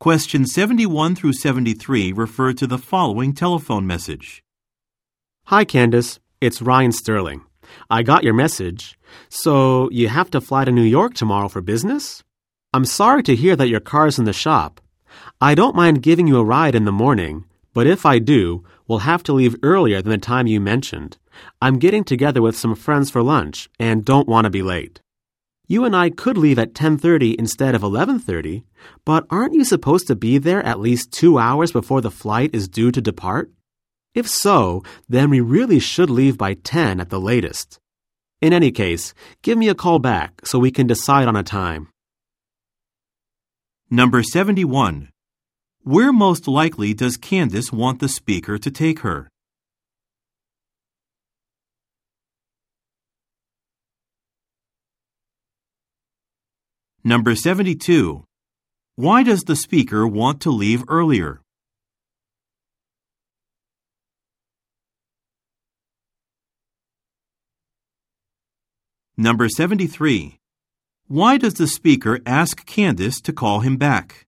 Questions 71 through 73 refer to the following telephone message. Hi, Candace. It's Ryan Sterling. I got your message. So, you have to fly to New York tomorrow for business? I'm sorry to hear that your car's in the shop. I don't mind giving you a ride in the morning, but if I do, we'll have to leave earlier than the time you mentioned. I'm getting together with some friends for lunch and don't want to be late. You and I could leave at 10:30 instead of 11:30, but aren't you supposed to be there at least 2 hours before the flight is due to depart? If so, then we really should leave by 10 at the latest. In any case, give me a call back so we can decide on a time. Number 71. Where most likely does Candace want the speaker to take her? Number 72. Why does the speaker want to leave earlier? Number 73. Why does the speaker ask Candace to call him back?